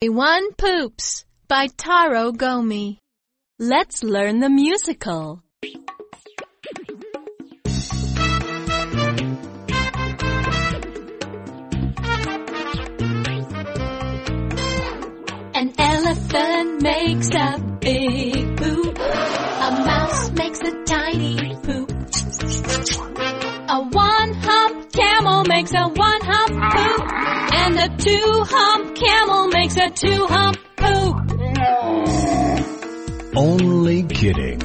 One Poops by Taro Gomi. Let's learn the musical. An elephant makes a big poop. A mouse makes a tiny poop. A one hump camel makes a one hump poop. And a two hump camel a two hump poop. Only kidding.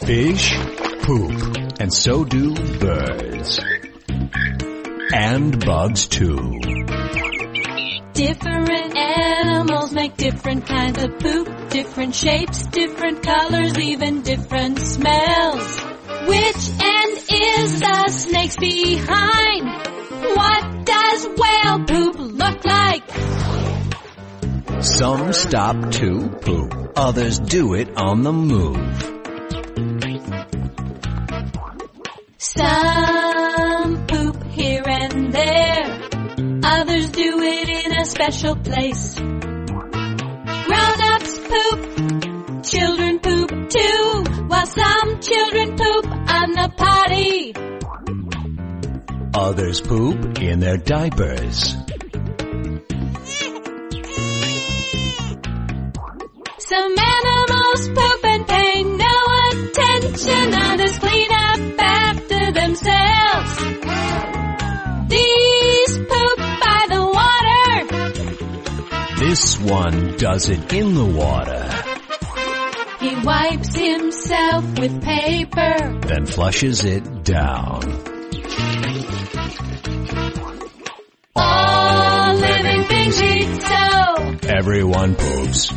Fish poop, and so do birds. And bugs too. Different animals make different kinds of poop. Different shapes, different colors, even different smells. Which end is the snake's behind? Some stop to poop, others do it on the move. Some poop here and there. Others do it in a special place. Grown-ups poop. Children poop too. While some children poop on the potty. Others poop in their diapers. Some animals poop and pay no attention. Others clean up after themselves. These poop by the water. This one does it in the water, He wipes himself with paper. then flushes it down. Everyone poops.